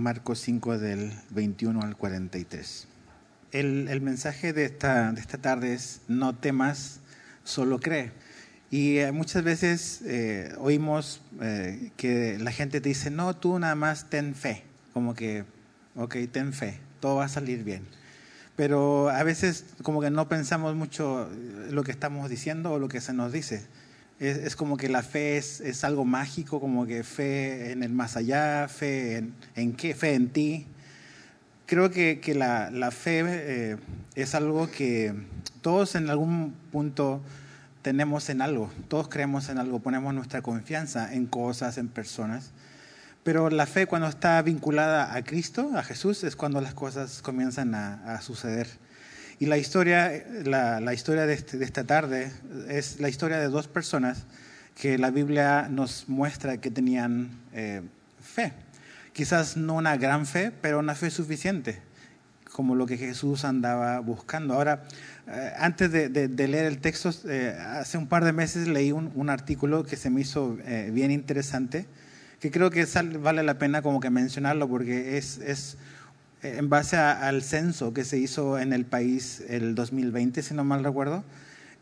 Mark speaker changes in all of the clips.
Speaker 1: Marcos 5 del 21 al 43. El, mensaje de esta, de esta tarde es no temas, solo cree. Y eh, muchas veces eh, oímos eh, que la gente te dice, no, tú nada más ten fe, como que, ok, ten fe, todo va a salir bien. Pero a veces como que no pensamos mucho lo que estamos diciendo o lo que se nos dice. Es, es como que la fe es, es, algo mágico, como que fe en el más allá, fe en, en qué, fe en ti. Creo que, que la, la, fe eh, es algo que todos en algún punto tenemos en algo, todos creemos en algo, ponemos nuestra confianza en cosas, en personas. Pero la fe cuando está vinculada a Cristo, a Jesús, es cuando las cosas comienzan a, a suceder. Y la historia, la, la historia de, este, de, esta tarde es la historia de dos personas que la Biblia nos muestra que tenían eh, fe. Quizás no una gran fe, pero una fe suficiente, como lo que Jesús andaba buscando. Ahora, eh, antes de, de, de, leer el texto, eh, hace un par de meses leí un, un artículo que se me hizo eh, bien interesante, que creo que vale la pena como que mencionarlo porque es, es en base al censo que se hizo en el país el 2020, si no mal recuerdo,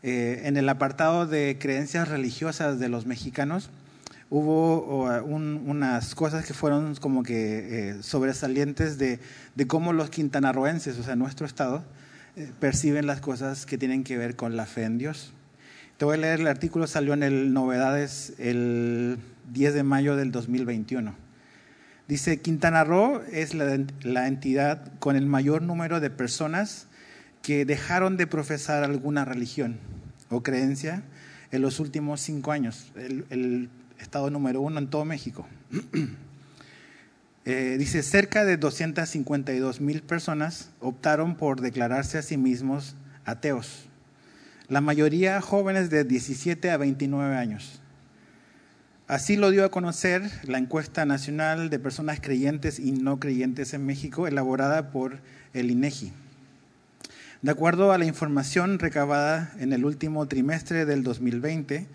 Speaker 1: eh, en el apartado de creencias religiosas de los mexicanos, hubo un, unas cosas que fueron como que eh, sobresalientes de, de, cómo los quintanarroenses, o sea, nuestro estado, eh, perciben las cosas que tienen que ver con la fe en Dios. Te voy a leer el artículo, salió en el Novedades el 10 de mayo del 2021. Dice, Quintana Roo es la, entidad con el mayor número de personas que dejaron de profesar alguna religión o creencia en los últimos cinco años, el, el estado número uno en todo México. eh, dice, cerca de 252 mil personas optaron por declararse a sí mismos ateos, la mayoría jóvenes de 17 a 29 años. Así lo dio a conocer la encuesta nacional de personas creyentes y no creyentes en México, elaborada por el INEGI. De acuerdo a la información recabada en el último trimestre del 2020,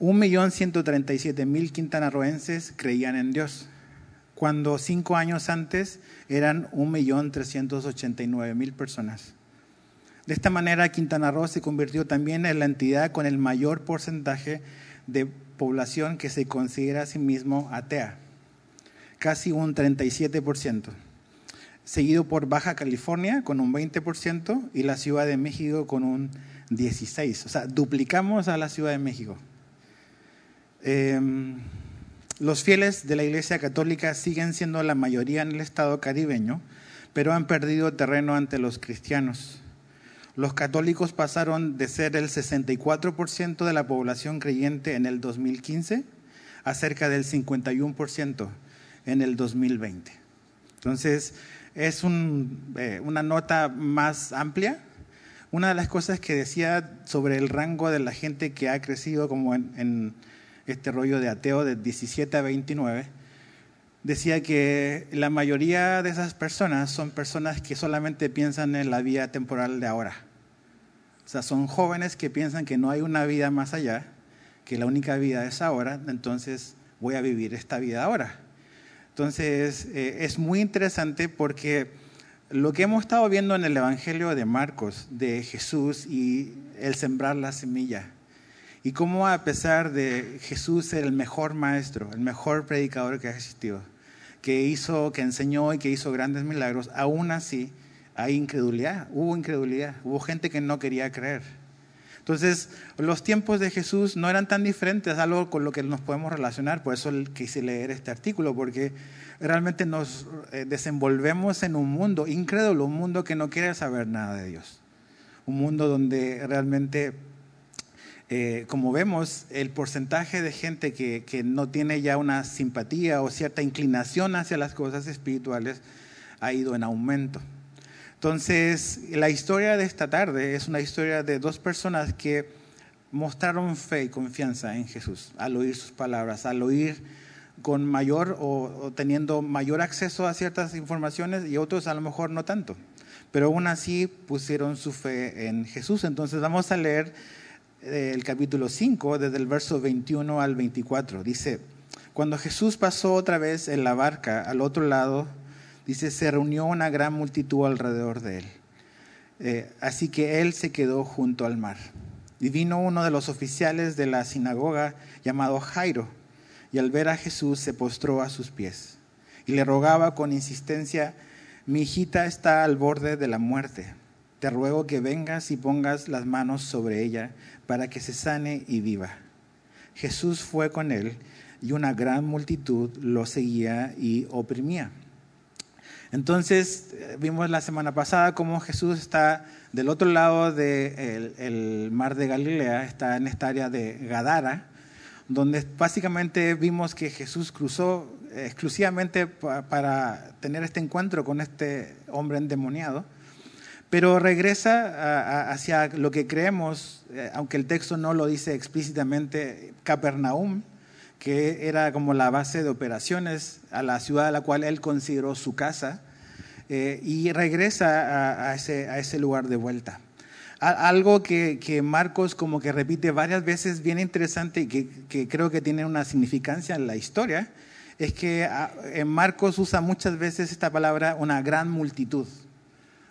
Speaker 1: 1.137.000 quintanarroenses creían en Dios, cuando cinco años antes eran 1.389.000 personas. De esta manera, Quintana Roo se convirtió también en la entidad con el mayor porcentaje de población que se considera a sí mismo atea, casi un 37%, seguido por Baja California con un 20% y la Ciudad de México con un 16%. O sea, duplicamos a la Ciudad de México. Eh, los fieles de la Iglesia Católica siguen siendo la mayoría en el estado caribeño, pero han perdido terreno ante los cristianos. Los católicos pasaron de ser el 64% de la población creyente en el 2015 a cerca del 51% en el 2020. Entonces, es eh, una nota más amplia. Una de las cosas que decía sobre el rango de la gente que ha crecido como en este rollo de ateo de 17 a 29, decía que la mayoría de esas personas son personas que solamente piensan en la vida temporal de ahora. O sea, son jóvenes que piensan que no hay una vida más allá, que la única vida es ahora, entonces voy a vivir esta vida ahora. Entonces, eh, es muy interesante porque lo que hemos estado viendo en el Evangelio de Marcos, de Jesús y el sembrar la semilla, y cómo a pesar de Jesús ser el mejor maestro, el mejor predicador que ha existido, que hizo, que enseñó y que hizo grandes milagros, aún así hay incredulidad, hubo incredulidad, hubo gente que no quería creer. Entonces, los tiempos de Jesús no eran tan diferentes, algo con lo que nos podemos relacionar, por eso quise leer este artículo, porque realmente nos desenvolvemos en un mundo incrédulo, un mundo que no quiere saber nada de Dios, un mundo donde realmente eh, como vemos, el porcentaje de gente que, no tiene ya una simpatía o cierta inclinación hacia las cosas espirituales ha ido en aumento. Entonces, la historia de esta tarde es una historia de dos personas que mostraron fe y confianza en Jesús al oír sus palabras, al oír con mayor o, o teniendo mayor acceso a ciertas informaciones y otros a lo mejor no tanto. Pero aún así pusieron su fe en Jesús. Entonces, vamos a leer el capítulo 5, desde el verso 21 al 24. Dice, cuando Jesús pasó otra vez en la barca al otro lado dice, se reunió una gran multitud alrededor de él. Eh, así que él se quedó junto al mar. Y vino uno de los oficiales de la sinagoga llamado Jairo, y al ver a Jesús se postró a sus pies y le rogaba con insistencia, mi hijita está al borde de la muerte. Te ruego que vengas y pongas las manos sobre ella para que se sane y viva. Jesús fue con él y una gran multitud lo seguía y oprimía. Entonces, eh, vimos la semana pasada cómo Jesús está del otro lado del mar de Galilea, está en esta área de Gadara, donde básicamente vimos que Jesús cruzó exclusivamente para tener este encuentro con este hombre endemoniado, pero regresa hacia lo que creemos, eh, aunque el texto no lo dice explícitamente, Capernaum, que era como la base de operaciones a la ciudad a la cual él consideró su casa, eh, y regresa a, ese, lugar de vuelta. Algo que, Marcos como que repite varias veces, bien interesante y que, que creo que tiene una significancia en la historia, es que ah, Marcos usa muchas veces esta palabra una gran multitud.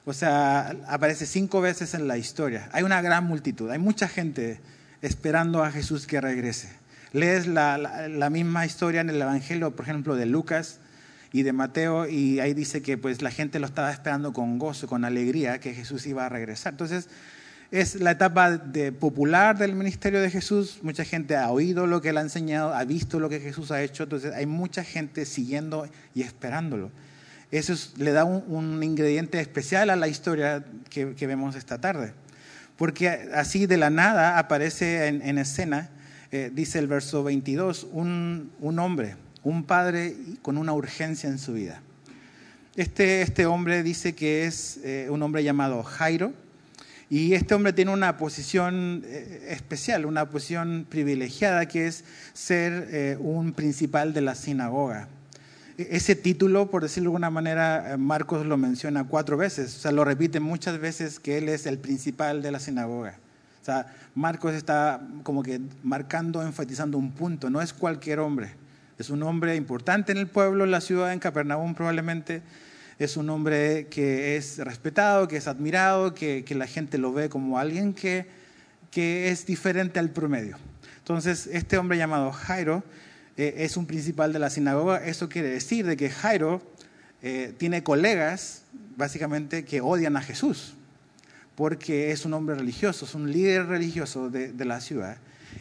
Speaker 1: O sea, aparece cinco veces en la historia. Hay una gran multitud, hay mucha gente esperando a Jesús que regrese. Lees la, misma historia en el Evangelio, por ejemplo, de Lucas y de Mateo, y ahí dice que pues la gente lo estaba esperando con gozo, con alegría, que Jesús iba a regresar. Entonces, es la etapa de popular del ministerio de Jesús. Mucha gente ha oído lo que él ha enseñado, ha visto lo que Jesús ha hecho, entonces hay mucha gente siguiendo y esperándolo. Eso le da un, ingrediente especial a la historia que, vemos esta tarde. Porque así de la nada aparece en, escena, eh, dice el verso 22, un, hombre, un padre con una urgencia en su vida. Este, este hombre dice que es eh, un hombre llamado Jairo y este hombre tiene una posición eh, especial, una posición privilegiada, que es ser un principal de la sinagoga. E-, ese título, por decirlo de alguna manera, eh, Marcos lo menciona cuatro veces, o sea, lo repite muchas veces que él es el principal de la sinagoga. O sea, Marcos está como que marcando, enfatizando un punto, no es cualquier hombre, es un hombre importante en el pueblo, en la ciudad, en Capernaum probablemente, es un hombre que es respetado, que es admirado, que, la gente lo ve como alguien que, que, es diferente al promedio. Entonces, este hombre llamado Jairo es un principal de la sinagoga. Eso quiere decir de que Jairo eh, tiene colegas, básicamente, que odian a Jesús, porque es un hombre religioso, es un líder religioso de, de la ciudad.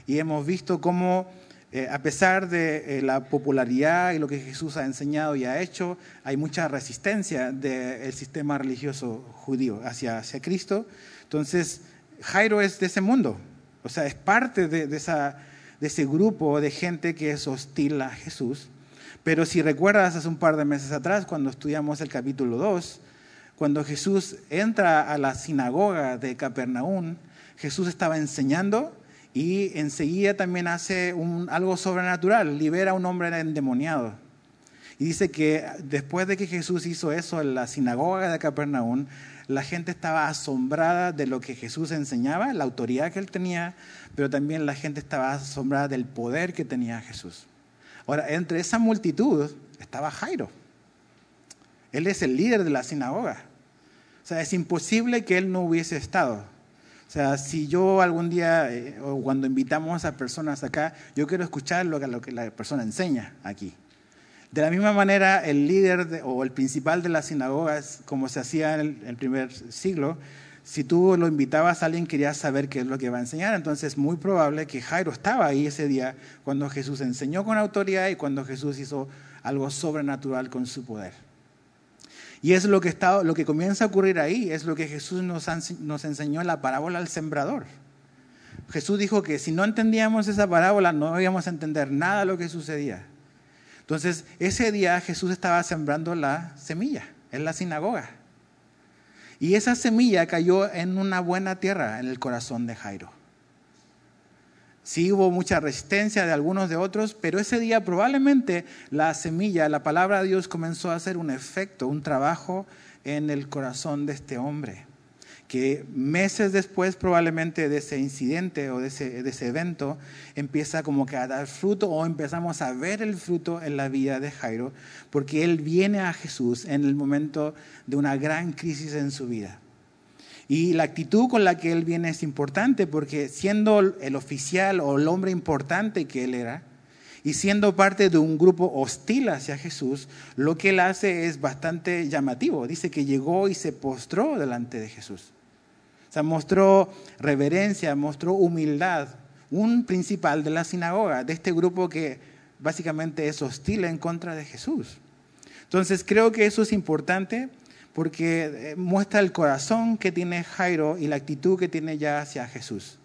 Speaker 1: Y hemos visto cómo eh, a pesar de eh, la popularidad y lo que Jesús ha enseñado y ha hecho, hay mucha resistencia del sistema religioso judío hacia, hacia Cristo. Entonces, Jairo es de ese mundo, o sea, es parte de, de, esa, de ese grupo de gente que es hostil a Jesús. Pero si recuerdas hace un par de meses atrás, cuando estudiamos el capítulo 2, cuando Jesús entra a la sinagoga de Capernaum, Jesús estaba enseñando y enseguida también hace algo sobrenatural, libera a un hombre endemoniado. Y dice que después de que Jesús hizo eso en la sinagoga de Capernaum, la gente estaba asombrada de lo que Jesús enseñaba, la autoridad que él tenía, pero también la gente estaba asombrada del poder que tenía Jesús. Ahora, entre esa multitud estaba Jairo. Él es el líder de la sinagoga. O sea, es imposible que él no hubiese estado. O sea, si yo algún día, eh, o cuando invitamos a personas acá, yo quiero escuchar lo que, lo que la persona enseña aquí. De la misma manera, el líder o el principal de las sinagogas, como se hacía en el, primer siglo, si tú lo invitabas a alguien, querías saber qué es lo que va a enseñar. Entonces, es muy probable que Jairo estaba ahí ese día cuando Jesús enseñó con autoridad y cuando Jesús hizo algo sobrenatural con su poder. Y es lo que, está, lo que comienza a ocurrir ahí, es lo que Jesús nos, nos enseñó en la parábola del sembrador. Jesús dijo que si no entendíamos esa parábola no íbamos a entender nada de lo que sucedía. Entonces, ese día Jesús estaba sembrando la semilla en la sinagoga. Y esa semilla cayó en una buena tierra en el corazón de Jairo. Sí hubo mucha resistencia de algunos de otros, pero ese día probablemente la semilla, la palabra de Dios comenzó a hacer un efecto, un trabajo en el corazón de este hombre, que meses después probablemente de ese incidente o de ese, evento empieza como que a dar fruto o empezamos a ver el fruto en la vida de Jairo, porque él viene a Jesús en el momento de una gran crisis en su vida. Y la actitud con la que él viene es importante porque siendo el oficial o el hombre importante que él era, y siendo parte de un grupo hostil hacia Jesús, lo que él hace es bastante llamativo. Dice que llegó y se postró delante de Jesús. O sea, mostró reverencia, mostró humildad. Un principal de la sinagoga, de este grupo que básicamente es hostil en contra de Jesús. Entonces creo que eso es importante porque eh, muestra el corazón que tiene Jairo y la actitud que tiene ya hacia Jesús.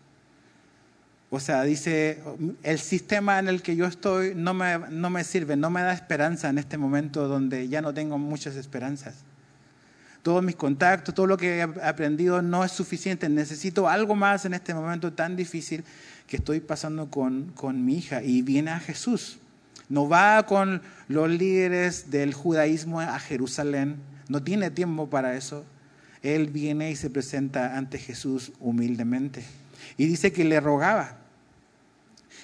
Speaker 1: O sea, dice, el sistema en el que yo estoy no me, no me sirve, no me da esperanza en este momento donde ya no tengo muchas esperanzas. Todos mis contactos, todo lo que he aprendido no es suficiente. Necesito algo más en este momento tan difícil que estoy pasando con, con mi hija. Y viene a Jesús. No va con los líderes del judaísmo a Jerusalén. No tiene tiempo para eso. Él viene y se presenta ante Jesús humildemente. Y dice que le rogaba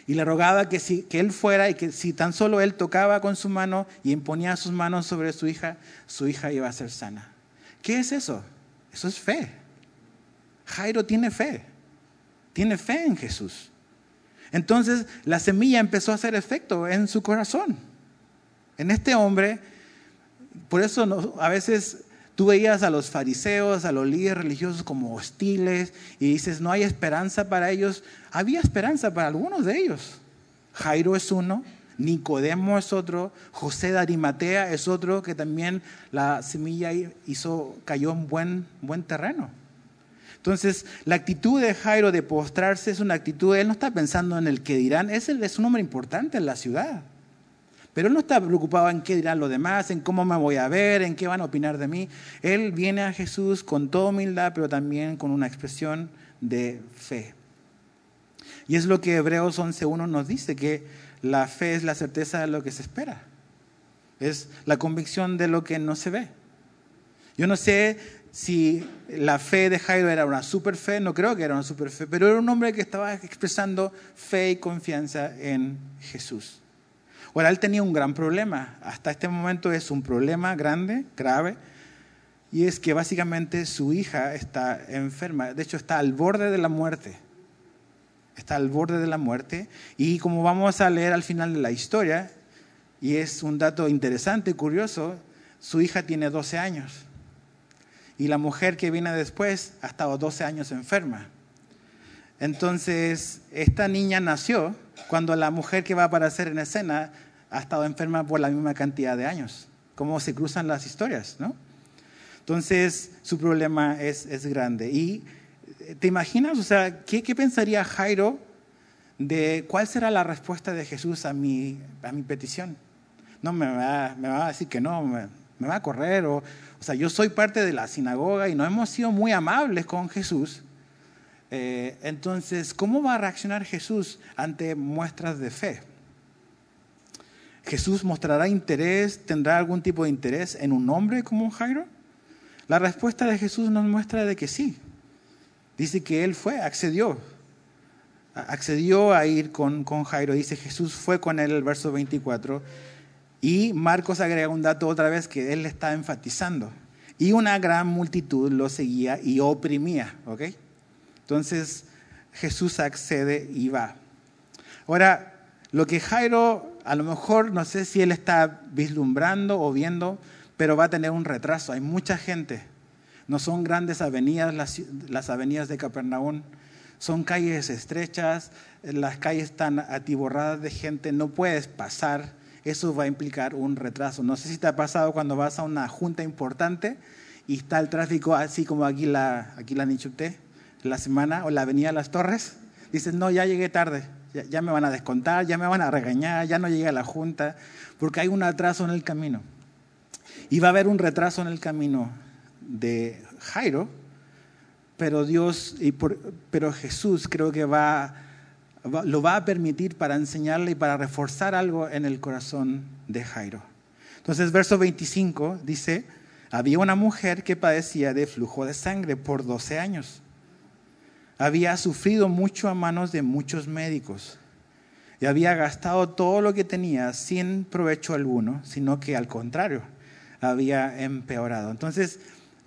Speaker 1: y le rogaba que, si, que él fuera y que si tan solo él tocaba con su mano y imponía sus manos sobre su hija, su hija iba a ser sana. ¿Qué es eso? Eso es fe. Jairo tiene fe. Tiene fe en Jesús. Entonces la semilla empezó a hacer efecto en su corazón. En este hombre, por eso a veces Tú veías a los fariseos, a los líderes religiosos como hostiles y dices, no hay esperanza para ellos. Había esperanza para algunos de ellos. Jairo es uno, Nicodemo es otro, José de Arimatea es otro que también la semilla hizo, cayó en buen, buen terreno. Entonces, la actitud de Jairo de postrarse es una actitud, él no está pensando en el que dirán, es, es un hombre importante en la ciudad. Pero él no está preocupado en qué dirán los demás, en cómo me voy a ver, en qué van a opinar de mí. Él viene a Jesús con toda humildad, pero también con una expresión de fe. Y es lo que Hebreos 11.1 nos dice, que la fe es la certeza de lo que se espera. Es la convicción de lo que no se ve. Yo no sé si la fe de Jairo era una super fe, no creo que era una super fe, pero era un hombre que estaba expresando fe y confianza en Jesús. Ahora, él tenía un gran problema. Hasta este momento es un problema grande, grave, y es que básicamente su hija está enferma. De hecho, está al borde de la muerte. Está al borde de la muerte. Y como vamos a leer al final de la historia, y es un dato interesante curioso, su hija tiene 12 años. Y la mujer que viene después ha estado 12 años enferma. Entonces, esta niña nació cuando la mujer que va a aparecer en escena ha estado enferma por la misma cantidad de años. Cómo se cruzan las historias, ¿no? Entonces, su problema es, es grande. Y te imaginas, o sea, ¿qué, ¿qué, pensaría Jairo de cuál será la respuesta de Jesús a mi, a mi petición? No, me va, a decir que no, me, me va a correr. O, o sea, yo soy parte de la sinagoga y no hemos sido muy amables con Jesús. Eh, entonces, ¿cómo va a reaccionar Jesús ante muestras de fe? ¿Jesús mostrará interés, tendrá algún tipo de interés en un hombre como Jairo? La respuesta de Jesús nos muestra de que sí. Dice que él fue, accedió. Accedió a ir con, con Jairo. Dice Jesús fue con él, el verso 24. Y Marcos agrega un dato otra vez que él está enfatizando. Y una gran multitud lo seguía y oprimía. entonces Jesús accede y va. Ahora, lo que Jairo, a lo mejor, no sé si él está vislumbrando o viendo, pero va a tener un retraso. Hay mucha gente. No son grandes avenidas las, avenidas de Capernaum. Son calles estrechas, las calles están atiborradas de gente, no puedes pasar. Eso va a implicar un retraso. No sé si te ha pasado cuando vas a una junta importante y está el tráfico así como aquí la, aquí la Nichupté la semana o la avenida Las Torres, dices, no, ya llegué tarde, ya, me van a descontar, ya me van a regañar, ya no llegué a la junta, porque hay un atraso en el camino. Y va a haber un retraso en el camino de Jairo, pero Dios, y pero Jesús creo que va, lo va a permitir para enseñarle y para reforzar algo en el corazón de Jairo. Entonces, verso 25 dice, había una mujer que padecía de flujo de sangre por 12 años. Había sufrido mucho a manos de muchos médicos y había gastado todo lo que tenía sin provecho alguno, sino que al contrario, había empeorado. Entonces,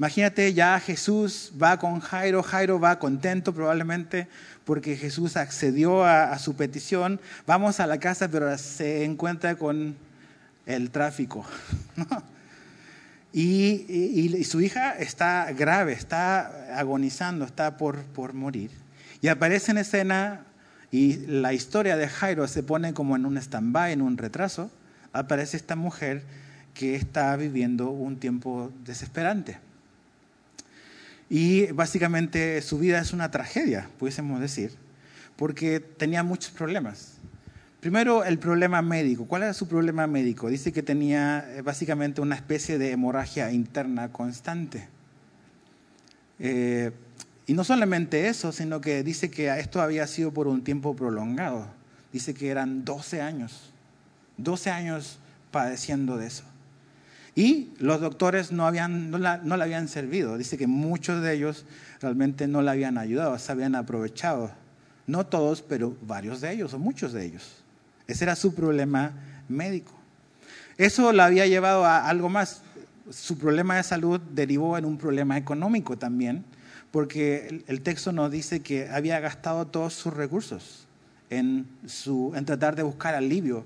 Speaker 1: imagínate, ya Jesús va con Jairo, Jairo va contento probablemente porque Jesús accedió a, su petición, vamos a la casa, pero se encuentra con el tráfico. Y, su hija está grave, está agonizando, está por, por morir. Y aparece en escena y la historia de Jairo se pone como en un stand-by, en un retraso. Aparece esta mujer que está viviendo un tiempo desesperante. Y básicamente su vida es una tragedia, pudiésemos decir, porque tenía muchos problemas. Primero, el problema médico. ¿Cuál era su problema médico? Dice que tenía eh, básicamente una especie de hemorragia interna constante. Eh, y no solamente eso, sino que dice que esto había sido por un tiempo prolongado. Dice que eran 12 años, 12 años padeciendo de eso. Y los doctores no, habían, la, no le habían servido. Dice que muchos de ellos realmente no le habían ayudado, se habían aprovechado. No todos, pero varios de ellos, o muchos de ellos. Ese era su problema médico. Eso la había llevado a algo más. Su problema de salud derivó en un problema económico también, porque el texto nos dice que había gastado todos sus recursos en, su, en tratar de buscar alivio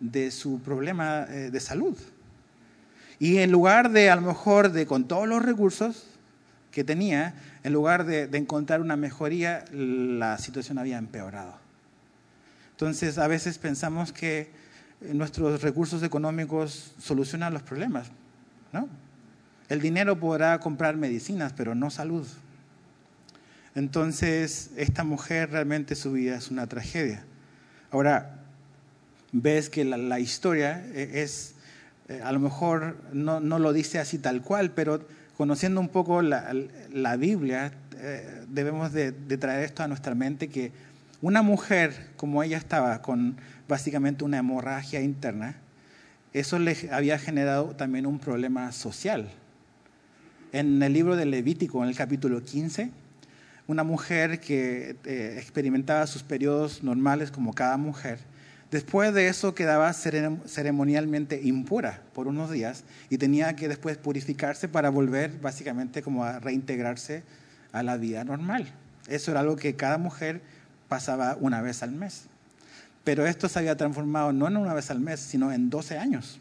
Speaker 1: de su problema eh, de salud. Y en lugar de, a lo mejor, de con todos los recursos que tenía, en lugar de encontrar una mejoría, la situación había empeorado. Entonces, a veces pensamos que nuestros recursos económicos solucionan los problemas. ¿no? El dinero podrá comprar medicinas, pero no salud. Entonces, esta mujer realmente su vida es una tragedia. Ahora, ves que la, historia es, eh, a lo mejor no, lo dice así tal cual, pero conociendo un poco la, Biblia, eh, debemos de traer esto a nuestra mente que una mujer como ella estaba con básicamente una hemorragia interna, eso le había generado también un problema social. En el libro de Levítico, en el capítulo 15, una mujer que eh, experimentaba sus periodos normales como cada mujer, después de eso quedaba ceremonialmente impura por unos días y tenía que después purificarse para volver básicamente como a reintegrarse a la vida normal. Eso era algo que cada mujer pasaba una vez al mes. Pero esto se había transformado no en una vez al mes, sino en 12 años.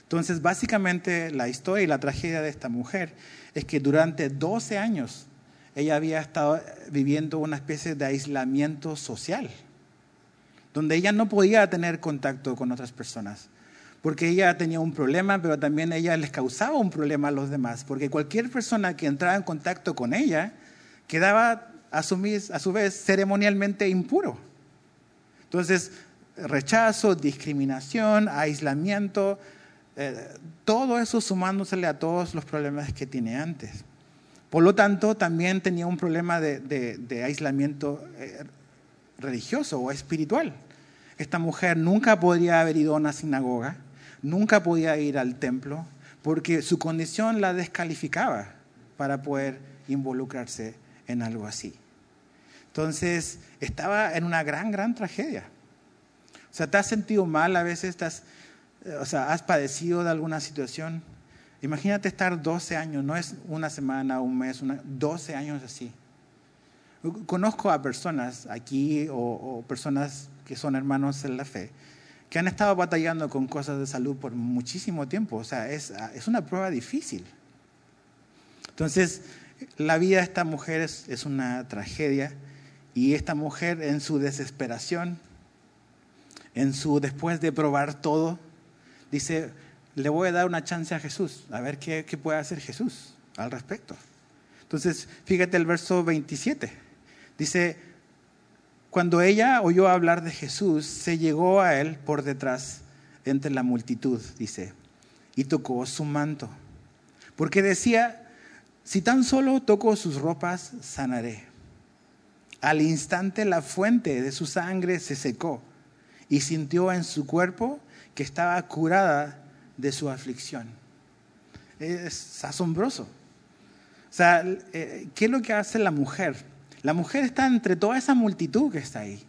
Speaker 1: Entonces, básicamente la historia y la tragedia de esta mujer es que durante 12 años ella había estado viviendo una especie de aislamiento social, donde ella no podía tener contacto con otras personas, porque ella tenía un problema, pero también ella les causaba un problema a los demás, porque cualquier persona que entraba en contacto con ella quedaba a su, vez ceremonialmente impuro. Entonces, rechazo, discriminación, aislamiento, eh, todo eso sumándosele a todos los problemas que tiene antes. Por lo tanto, también tenía un problema de, aislamiento eh, religioso o espiritual. Esta mujer nunca podría haber ido a una sinagoga, nunca podía ir al templo, porque su condición la descalificaba para poder involucrarse en algo así. Entonces, estaba en una gran, gran tragedia. O sea, ¿te has sentido mal a veces? Estás, eh, ¿has padecido de alguna situación? Imagínate estar 12 años, no es una semana, un mes, una, 12 años así. Conozco a personas aquí o, personas que son hermanos en la fe que han estado batallando con cosas de salud por muchísimo tiempo. O sea, es, es una prueba difícil. Entonces, la vida de esta mujer es, una tragedia y esta mujer en su desesperación, en su después de probar todo, dice, le voy a dar una chance a Jesús, a ver qué, qué puede hacer Jesús al respecto. Entonces, fíjate el verso 27. Dice, cuando ella oyó hablar de Jesús, se llegó a él por detrás entre la multitud, dice, y tocó su manto. Porque decía, si tan solo toco sus ropas, sanaré. Al instante la fuente de su sangre se secó y sintió en su cuerpo que estaba curada de su aflicción. Es asombroso. O sea, eh, ¿qué es lo que hace la mujer? La mujer está entre toda esa multitud que está ahí.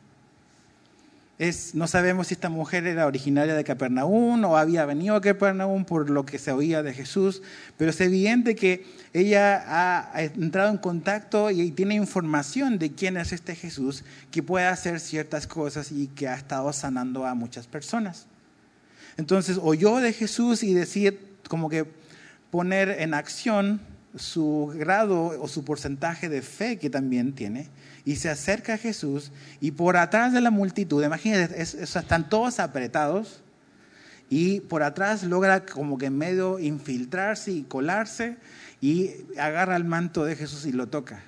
Speaker 1: No sabemos si esta mujer era originaria de Capernaum o había venido a Capernaum por lo que se oía de Jesús, pero es evidente que ella ha entrado en contacto y tiene información de quién es este Jesús que puede hacer ciertas cosas y que ha estado sanando a muchas personas. Entonces oyó de Jesús y decir, como que poner en acción su grado o su porcentaje de fe que también tiene y se acerca a Jesús y por atrás de la multitud, imagínense, están todos apretados y por atrás logra como que en medio infiltrarse y colarse y agarra el manto de Jesús y lo toca.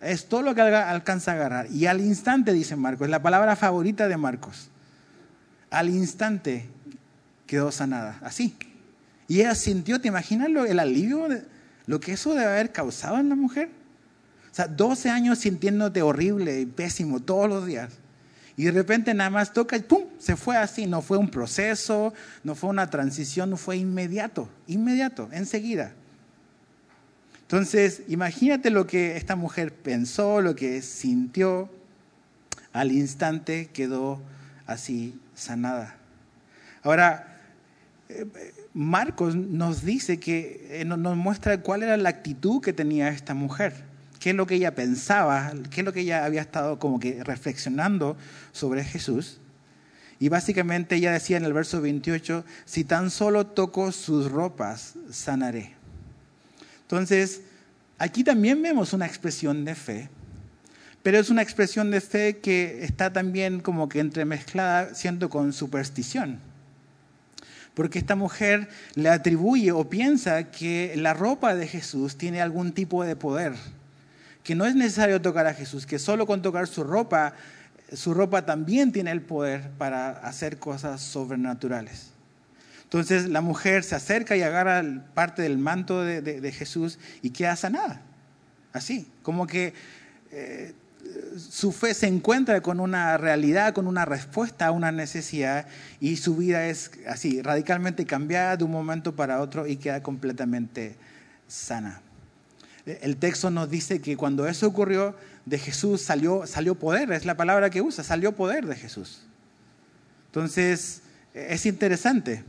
Speaker 1: Es todo lo que alcanza a agarrar. Y al instante, dice Marcos, es la palabra favorita de Marcos. Al instante quedó sanada, así. Y ella sintió, ¿te imaginas el alivio, lo que eso debe haber causado en la mujer? O sea, 12 años sintiéndote horrible y pésimo todos los días. Y de repente nada más toca y ¡pum! Se fue así. No fue un proceso, no fue una transición, no fue inmediato, inmediato, enseguida. Entonces, imagínate lo que esta mujer pensó, lo que sintió. Al instante quedó así sanada. Ahora, eh, Marcos nos dice que eh, nos muestra cuál era la actitud que tenía esta mujer qué es lo que ella pensaba, qué es lo que ella había estado como que reflexionando sobre Jesús. Y básicamente ella decía en el verso 28, si tan solo toco sus ropas, sanaré. Entonces, aquí también vemos una expresión de fe, pero es una expresión de fe que está también como que entremezclada siendo con superstición. Porque esta mujer le atribuye o piensa que la ropa de Jesús tiene algún tipo de poder que no es necesario tocar a Jesús, que solo con tocar su ropa, su ropa también tiene el poder para hacer cosas sobrenaturales. Entonces la mujer se acerca y agarra parte del manto de, Jesús y queda sanada. Así, como que eh, su fe se encuentra con una realidad, con una respuesta a una necesidad y su vida es así, radicalmente cambiada de un momento para otro y queda completamente sana el texto nos dice que cuando eso ocurrió, de Jesús salió, salió poder, es la palabra que usa, salió poder de Jesús. Entonces, es interesante.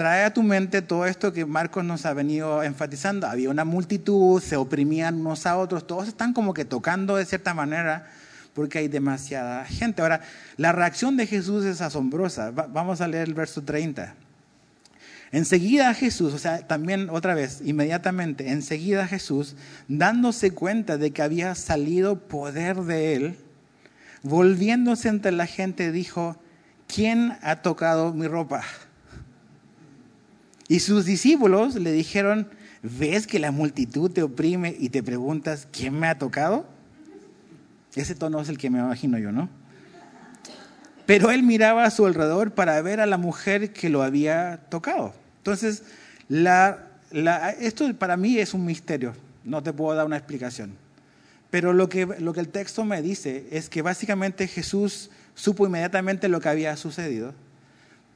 Speaker 1: Trae a tu mente todo esto que Marcos nos ha venido enfatizando. Había una multitud, se oprimían unos a otros, todos están como que tocando de cierta manera porque hay demasiada gente. Ahora, la reacción de Jesús es asombrosa. vamos a leer el verso 30. Enseguida Jesús, o sea, también otra vez, inmediatamente, enseguida Jesús, dándose cuenta de que había salido poder de él, volviéndose entre la gente, dijo, ¿quién ha tocado mi ropa? Y sus discípulos le dijeron, ¿ves que la multitud te oprime y te preguntas, ¿quién me ha tocado? Ese tono es el que me imagino yo, ¿no? Pero él miraba a su alrededor para ver a la mujer que lo había tocado. Entonces, esto para mí es un misterio, no te puedo dar una explicación. Pero lo que, el texto me dice es que básicamente Jesús supo inmediatamente lo que había sucedido,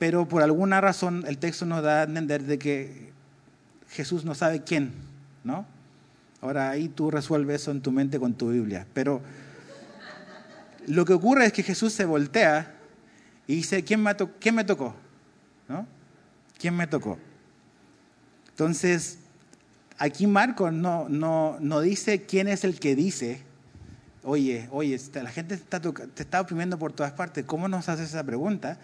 Speaker 1: pero por alguna razón el texto nos da a entender de que Jesús no sabe quién, ¿no? Ahora ahí tú resuelves eso en tu mente con tu Biblia. Pero lo que ocurre es que Jesús se voltea y dice, ¿quién me, ¿quién me tocó? ¿No? ¿Quién me tocó? Entonces, aquí Marcos no, no, no dice quién es el que dice, oye, oye, la gente te está, te está oprimiendo por todas partes, ¿cómo nos haces esa pregunta?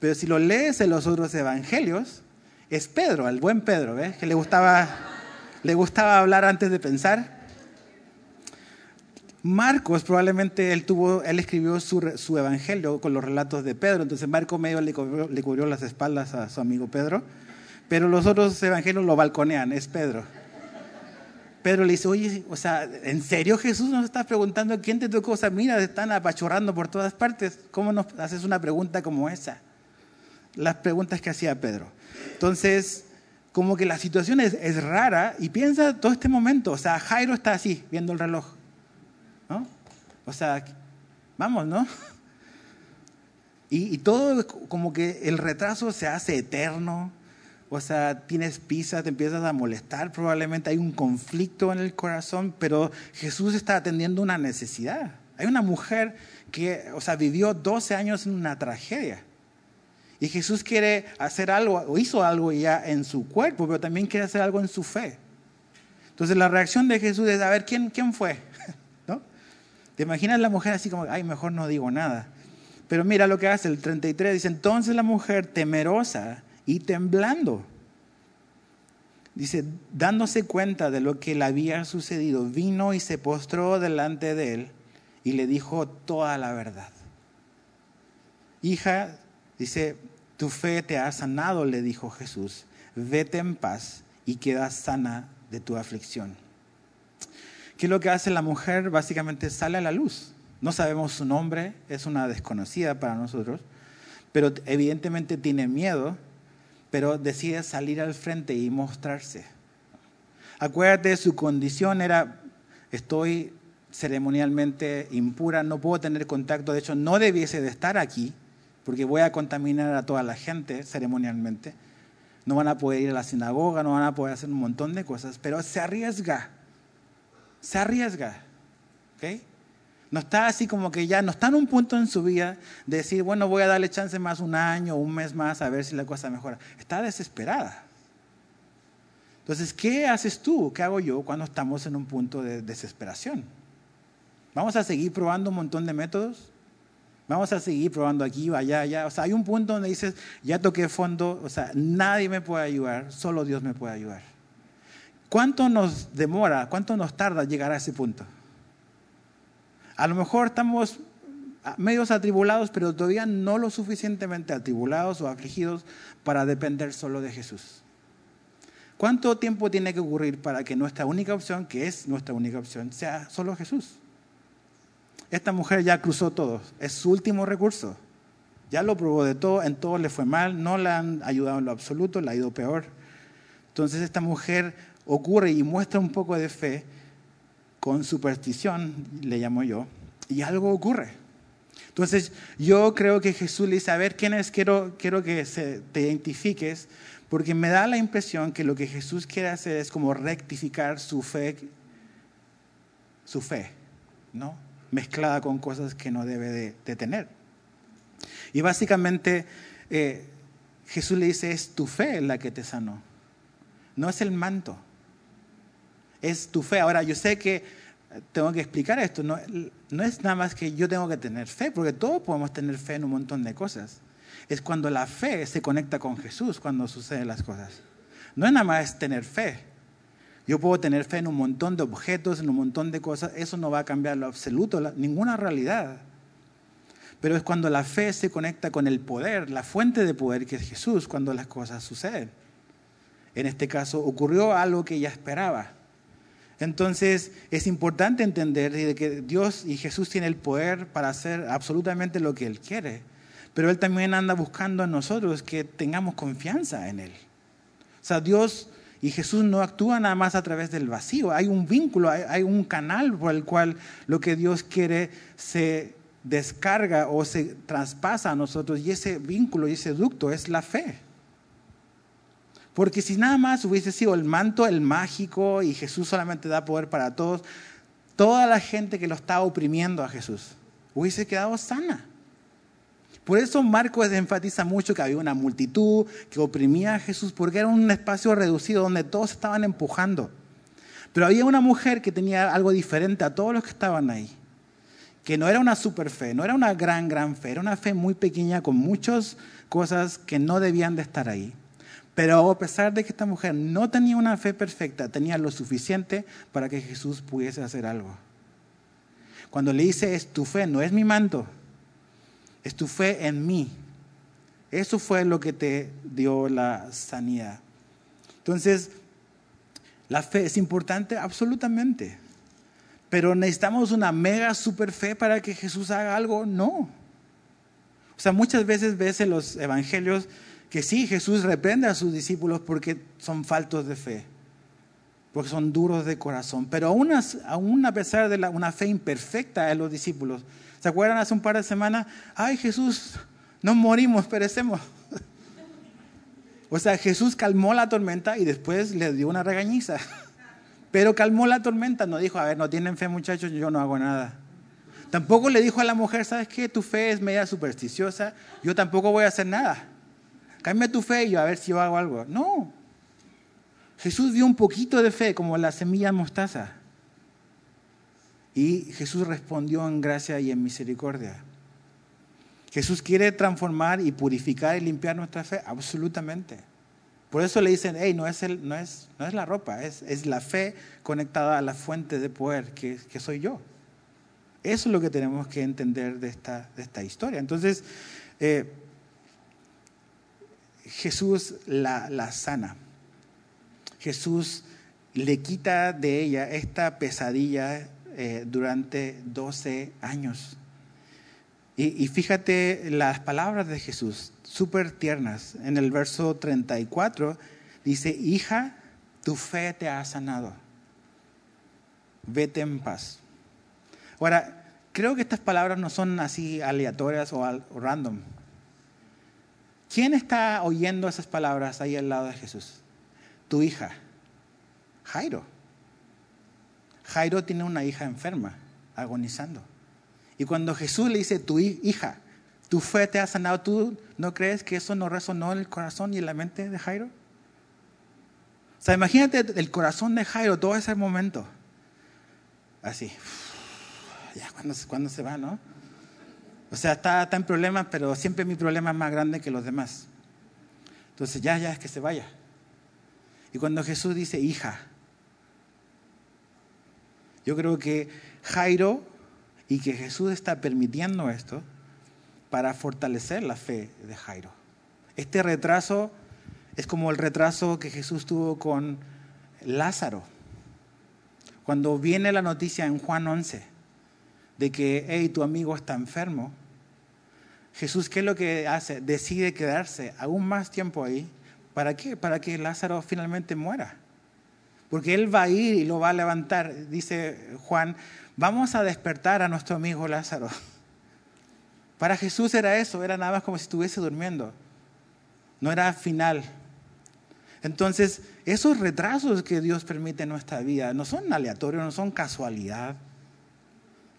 Speaker 1: Pero si lo lees en los otros evangelios, es Pedro, el buen Pedro, ¿ves? Que le gustaba, le gustaba hablar antes de pensar. Marcos probablemente él tuvo, él escribió su, su, evangelio con los relatos de Pedro, entonces Marcos medio le cubrió, las espaldas a su amigo Pedro, pero los otros evangelios lo balconean, es Pedro. Pedro le dice, oye, o sea, ¿en serio Jesús nos está preguntando quién te tocó? O mira, están apachurrando por todas partes, ¿cómo nos haces una pregunta como esa? Las preguntas que hacía Pedro. Entonces, como que la situación es, es rara y piensa todo este momento, o sea, Jairo está así, viendo el reloj ¿no? O sea, vamos, ¿no? Y, todo como que el retraso se hace eterno, o sea, tienes pisa, te empiezas a molestar, probablemente hay un conflicto en el corazón, pero Jesús está atendiendo una necesidad. Hay una mujer que, o sea, vivió 12 años en una tragedia. Y Jesús quiere hacer algo, o hizo algo ya en su cuerpo, pero también quiere hacer algo en su fe. Entonces la reacción de Jesús es, a ver, ¿quién, quién fue? ¿No? ¿Te imaginas la mujer así como, ay, mejor no digo nada? Pero mira lo que hace el 33, dice, entonces la mujer temerosa y temblando. Dice, dándose cuenta de lo que le había sucedido, vino y se postró delante de él y le dijo toda la verdad. Hija, dice, tu fe te ha sanado, le dijo Jesús, vete en paz y queda sana de tu aflicción. ¿Qué es lo que hace la mujer? Básicamente sale a la luz. No sabemos su nombre, es una desconocida para nosotros, pero evidentemente tiene miedo pero decide salir al frente y mostrarse. Acuérdate, su condición era, estoy ceremonialmente impura, no puedo tener contacto, de hecho no debiese de estar aquí, porque voy a contaminar a toda la gente ceremonialmente. No van a poder ir a la sinagoga, no van a poder hacer un montón de cosas, pero se arriesga, se arriesga. ¿okay? No está así como que ya, no está en un punto en su vida de decir, bueno, voy a darle chance más un año un mes más a ver si la cosa mejora. Está desesperada. Entonces, ¿qué haces tú? ¿Qué hago yo cuando estamos en un punto de desesperación? ¿Vamos a seguir probando un montón de métodos? Vamos a seguir probando aquí, allá, allá. O sea, hay un punto donde dices, ya toqué fondo, o sea, nadie me puede ayudar, solo Dios me puede ayudar. ¿Cuánto nos demora, cuánto nos tarda llegar a ese punto? A lo mejor estamos medios atribulados, pero todavía no lo suficientemente atribulados o afligidos para depender solo de Jesús. ¿Cuánto tiempo tiene que ocurrir para que nuestra única opción, que es nuestra única opción, sea solo Jesús? Esta mujer ya cruzó todo, es su último recurso. Ya lo probó de todo, en todo le fue mal, no le han ayudado en lo absoluto, le ha ido peor. Entonces esta mujer ocurre y muestra un poco de fe con superstición, le llamo yo, y algo ocurre. Entonces, yo creo que Jesús le dice, a ver, ¿quién es? Quiero, quiero que te identifiques, porque me da la impresión que lo que Jesús quiere hacer es como rectificar su fe, su fe, ¿no? Mezclada con cosas que no debe de, tener. Y básicamente, eh, Jesús le dice, es tu fe la que te sanó, no es el manto es tu fe. Ahora, yo sé que tengo que explicar esto, no, no es nada más que yo tengo que tener fe, porque todos podemos tener fe en un montón de cosas. Es cuando la fe se conecta con Jesús, cuando suceden las cosas. No es nada más tener fe. Yo puedo tener fe en un montón de objetos, en un montón de cosas, eso no va a cambiar lo absoluto, ninguna realidad. Pero es cuando la fe se conecta con el poder, la fuente de poder que es Jesús, cuando las cosas suceden. En este caso ocurrió algo que ella esperaba. Entonces es importante entender que Dios y Jesús tienen el poder para hacer absolutamente lo que Él quiere, pero Él también anda buscando en nosotros que tengamos confianza en Él. O sea, Dios y Jesús no actúan nada más a través del vacío, hay un vínculo, hay, un canal por el cual lo que Dios quiere se descarga o se traspasa a nosotros y ese vínculo y ese ducto es la fe. Porque si nada más hubiese sido el manto, el mágico, y Jesús solamente da poder para todos, toda la gente que lo estaba oprimiendo a Jesús hubiese quedado sana. Por eso Marcos enfatiza mucho que había una multitud que oprimía a Jesús, porque era un espacio reducido donde todos estaban empujando. Pero había una mujer que tenía algo diferente a todos los que estaban ahí, que no era una super fe, no era una gran, gran fe, era una fe muy pequeña con muchas cosas que no debían de estar ahí. Pero a pesar de que esta mujer no tenía una fe perfecta, tenía lo suficiente para que Jesús pudiese hacer algo. Cuando le dice, es tu fe, no es mi manto, es tu fe en mí. Eso fue lo que te dio la sanidad. Entonces, la fe es importante absolutamente. Pero necesitamos una mega super fe para que Jesús haga algo. No. O sea, muchas veces ves en los evangelios que sí, Jesús reprende a sus discípulos porque son faltos de fe, porque son duros de corazón, pero aún, a pesar de una fe imperfecta de los discípulos, ¿se acuerdan hace un par de semanas? Ay Jesús, nos morimos, perecemos. O sea, Jesús calmó la tormenta y después le dio una regañiza. Pero calmó la tormenta, no dijo, a ver, no tienen fe muchachos, yo no hago nada. Tampoco le dijo a la mujer, ¿sabes qué? Tu fe es media supersticiosa, yo tampoco voy a hacer nada. Cambia tu fe y yo a ver si hago algo. No. Jesús dio un poquito de fe, como la semilla mostaza. Y Jesús respondió en gracia y en misericordia. Jesús quiere transformar y purificar y limpiar nuestra fe, absolutamente. Por eso le dicen, hey, no es, el, no es, no es la ropa, es, es, la fe conectada a la fuente de poder que, que, soy yo. Eso es lo que tenemos que entender de esta, de esta historia. Entonces, eh, Jesús la, la sana. Jesús le quita de ella esta pesadilla eh, durante 12 años. Y, fíjate las palabras de Jesús, súper tiernas. En el verso 34 dice, hija, tu fe te ha sanado. Vete en paz. Ahora, creo que estas palabras no son así aleatorias o, al, o random. ¿Quién está oyendo esas palabras ahí al lado de Jesús? Tu hija, Jairo. Jairo tiene una hija enferma, agonizando. Y cuando Jesús le dice, tu hija, tu fe te ha sanado, ¿tú no crees que eso no resonó en el corazón y en la mente de Jairo? O sea, imagínate el corazón de Jairo todo ese momento. Así. Ya, cuando, se va, ¿no? O sea, está, está en problemas, pero siempre mi problema es más grande que los demás. Entonces, ya, ya es que se vaya. Y cuando Jesús dice, hija, yo creo que Jairo y que Jesús está permitiendo esto para fortalecer la fe de Jairo. Este retraso es como el retraso que Jesús tuvo con Lázaro. Cuando viene la noticia en Juan 11 de que, hey, tu amigo está enfermo, Jesús, ¿qué es lo que hace? Decide quedarse aún más tiempo ahí. ¿Para qué? Para que Lázaro finalmente muera. Porque Él va a ir y lo va a levantar. Dice Juan, vamos a despertar a nuestro amigo Lázaro. Para Jesús era eso, era nada más como si estuviese durmiendo. No era final. Entonces, esos retrasos que Dios permite en nuestra vida no son aleatorios, no son casualidad.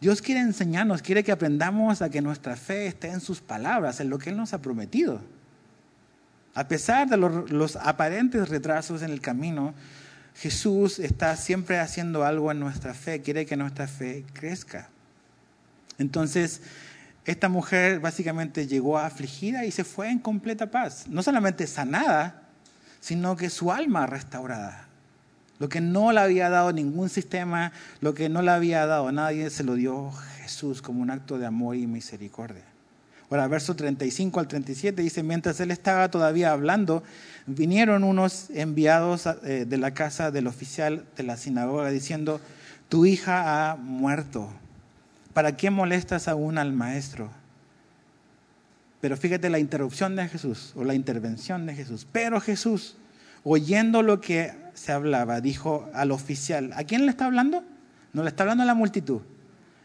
Speaker 1: Dios quiere enseñarnos, quiere que aprendamos a que nuestra fe esté en sus palabras, en lo que Él nos ha prometido. A pesar de los, los aparentes retrasos en el camino, Jesús está siempre haciendo algo en nuestra fe, quiere que nuestra fe crezca. Entonces, esta mujer básicamente llegó afligida y se fue en completa paz. No solamente sanada, sino que su alma restaurada. Lo que no le había dado ningún sistema, lo que no le había dado nadie, se lo dio Jesús como un acto de amor y misericordia. Ahora, verso 35 al 37 dice, mientras él estaba todavía hablando, vinieron unos enviados eh, de la casa del oficial de la sinagoga diciendo, tu hija ha muerto, ¿para qué molestas aún al maestro? Pero fíjate la interrupción de Jesús o la intervención de Jesús. Pero Jesús, oyendo lo que se hablaba, dijo al oficial, ¿a quién le está hablando? No le está hablando a la multitud,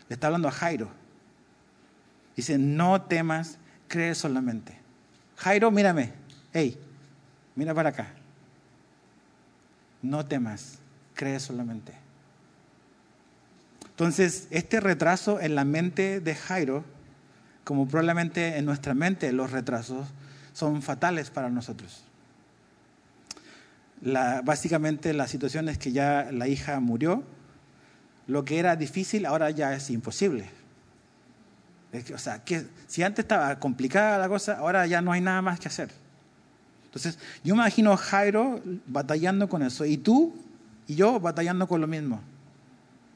Speaker 1: le está hablando a Jairo Dice, no temas, cree solamente. Jairo, mírame. Hey, mira para acá. No temas, cree solamente. Entonces, este retraso en la mente de Jairo, como probablemente en nuestra mente los retrasos, son fatales para nosotros. Básicamente la situación es que ya la hija murió, lo que era difícil ahora ya es imposible o sea, que si antes estaba complicada la cosa, ahora ya no hay nada más que hacer. Entonces, yo me imagino a Jairo batallando con eso, y tú y yo batallando con lo mismo.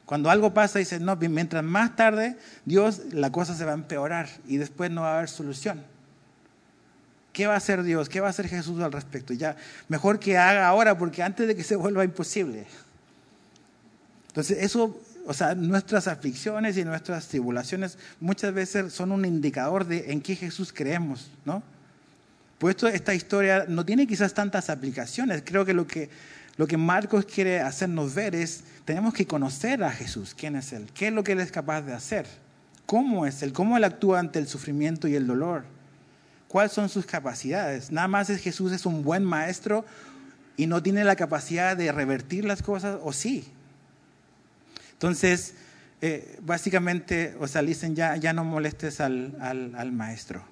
Speaker 1: Cuando algo pasa, dices, no, mientras más tarde, Dios, la cosa se va a empeorar y después no va a haber solución. ¿Qué va a hacer Dios? ¿Qué va a hacer Jesús al respecto? Ya, mejor que haga ahora porque antes de que se vuelva imposible. Entonces, eso o sea, nuestras aflicciones y nuestras tribulaciones muchas veces son un indicador de en qué Jesús creemos, ¿no? Puesto esta historia no tiene quizás tantas aplicaciones. Creo que lo que lo que Marcos quiere hacernos ver es tenemos que conocer a Jesús, quién es él, qué es lo que él es capaz de hacer, cómo es él, cómo él actúa ante el sufrimiento y el dolor, cuáles son sus capacidades. Nada más es Jesús es un buen maestro y no tiene la capacidad de revertir las cosas, o sí. Entonces, eh, básicamente, o sea, le dicen, ya, ya no molestes al, al, maestro.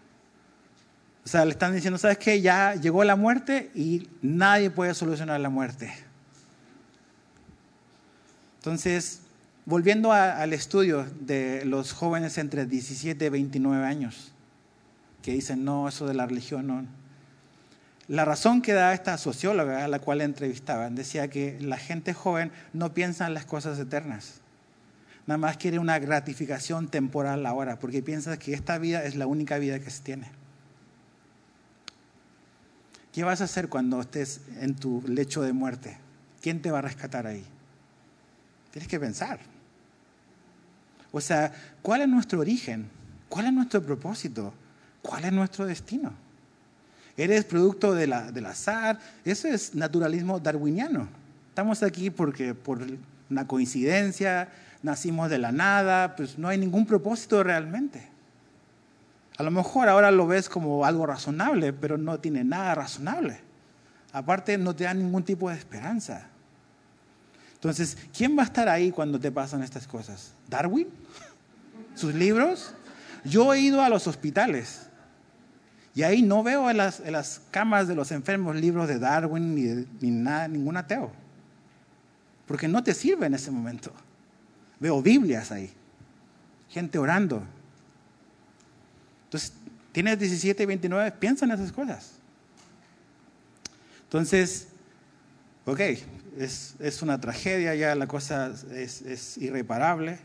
Speaker 1: O sea, le están diciendo, ¿sabes qué? Ya llegó la muerte y nadie puede solucionar la muerte. Entonces, volviendo al estudio de los jóvenes entre 17 y 29 años, que dicen, no, eso de la religión no. La razón que da esta socióloga a la cual entrevistaban decía que la gente joven no piensa en las cosas eternas nada más quiere una gratificación temporal ahora, porque piensa que esta vida es la única vida que se tiene. ¿Qué vas a hacer cuando estés en tu lecho de muerte? ¿Quién te va a rescatar ahí? Tienes que pensar. O sea, ¿cuál es nuestro origen? ¿Cuál es nuestro propósito? ¿Cuál es nuestro destino? ¿Eres producto del azar? Eso es naturalismo darwiniano. Estamos aquí porque por una coincidencia, nacimos de la nada, pues no hay ningún propósito realmente. A lo mejor ahora lo ves como algo razonable, pero no tiene nada razonable. Aparte, no te da ningún tipo de esperanza. Entonces, ¿quién va a estar ahí cuando te pasan estas cosas? ¿Darwin? ¿Sus libros? Yo he ido a los hospitales y ahí no veo en las, las camas de los enfermos libros de Darwin ni, ni nada, ningún ateo. Porque no te sirve en ese momento. Veo Biblias ahí, gente orando. Entonces, tienes 17 y 29, piensa en esas cosas. Entonces, ok, es, es una tragedia, ya la cosa es, es, irreparable,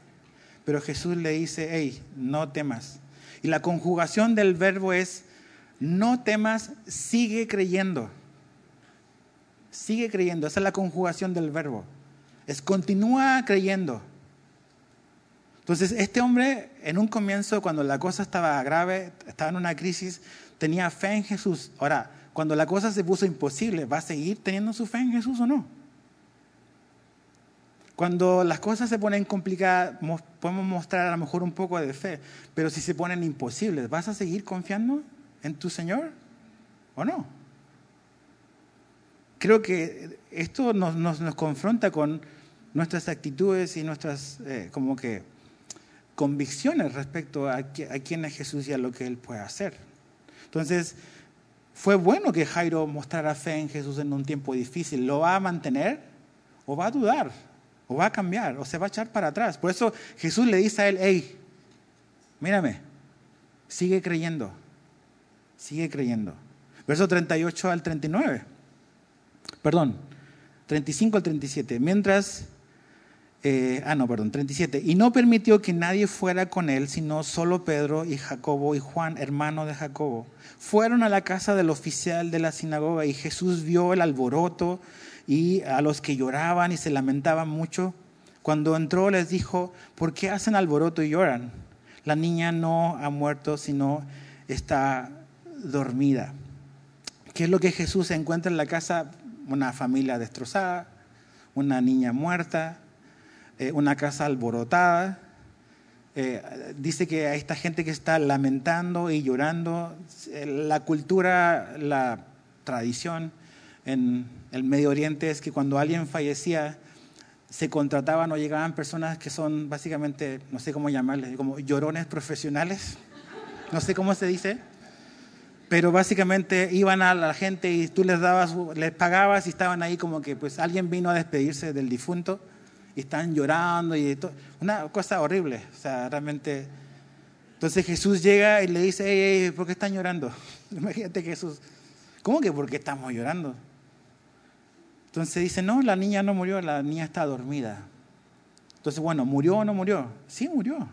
Speaker 1: pero Jesús le dice, hey, no temas. Y la conjugación del verbo es, no temas, sigue creyendo. Sigue creyendo, esa es la conjugación del verbo. Es continúa creyendo. Entonces, este hombre, en un comienzo, cuando la cosa estaba grave, estaba en una crisis, tenía fe en Jesús. Ahora, cuando la cosa se puso imposible, ¿va a seguir teniendo su fe en Jesús o no? Cuando las cosas se ponen complicadas, podemos mostrar a lo mejor un poco de fe, pero si se ponen imposibles, ¿vas a seguir confiando en tu Señor o no? Creo que esto nos, nos, confronta con nuestras actitudes y nuestras, eh, como que, convicciones respecto a, quién es Jesús y a lo que Él puede hacer. Entonces, fue bueno que Jairo mostrara fe en Jesús en un tiempo difícil. ¿Lo va a mantener o va a dudar? ¿O va a cambiar? ¿O se va a echar para atrás? Por eso Jesús le dice a él, hey, mírame, sigue creyendo, sigue creyendo. Verso 38 al 39. Perdón, 35 al 37. Mientras eh, ah, no, perdón, 37. Y no permitió que nadie fuera con él, sino solo Pedro y Jacobo y Juan, hermano de Jacobo. Fueron a la casa del oficial de la sinagoga y Jesús vio el alboroto y a los que lloraban y se lamentaban mucho. Cuando entró les dijo, ¿por qué hacen alboroto y lloran? La niña no ha muerto, sino está dormida. ¿Qué es lo que Jesús encuentra en la casa? Una familia destrozada, una niña muerta, eh, una casa alborotada. Eh, dice que hay esta gente que está lamentando y llorando. Eh, la cultura, la tradición en el Medio Oriente es que cuando alguien fallecía, se contrataban o llegaban personas que son básicamente, no sé cómo llamarles, como llorones profesionales, no sé cómo se dice, pero básicamente iban a la gente y tú les dabas, les pagabas y estaban ahí como que pues alguien vino a despedirse del difunto y están llorando y todo. Una cosa horrible, o sea, realmente. Entonces Jesús llega y le dice, ¿por qué están llorando? Imagínate Jesús, ¿cómo que por qué estamos llorando? Entonces dice, no, la niña no murió, la niña está dormida. Entonces, bueno, ¿murió o no murió? Sí, murió.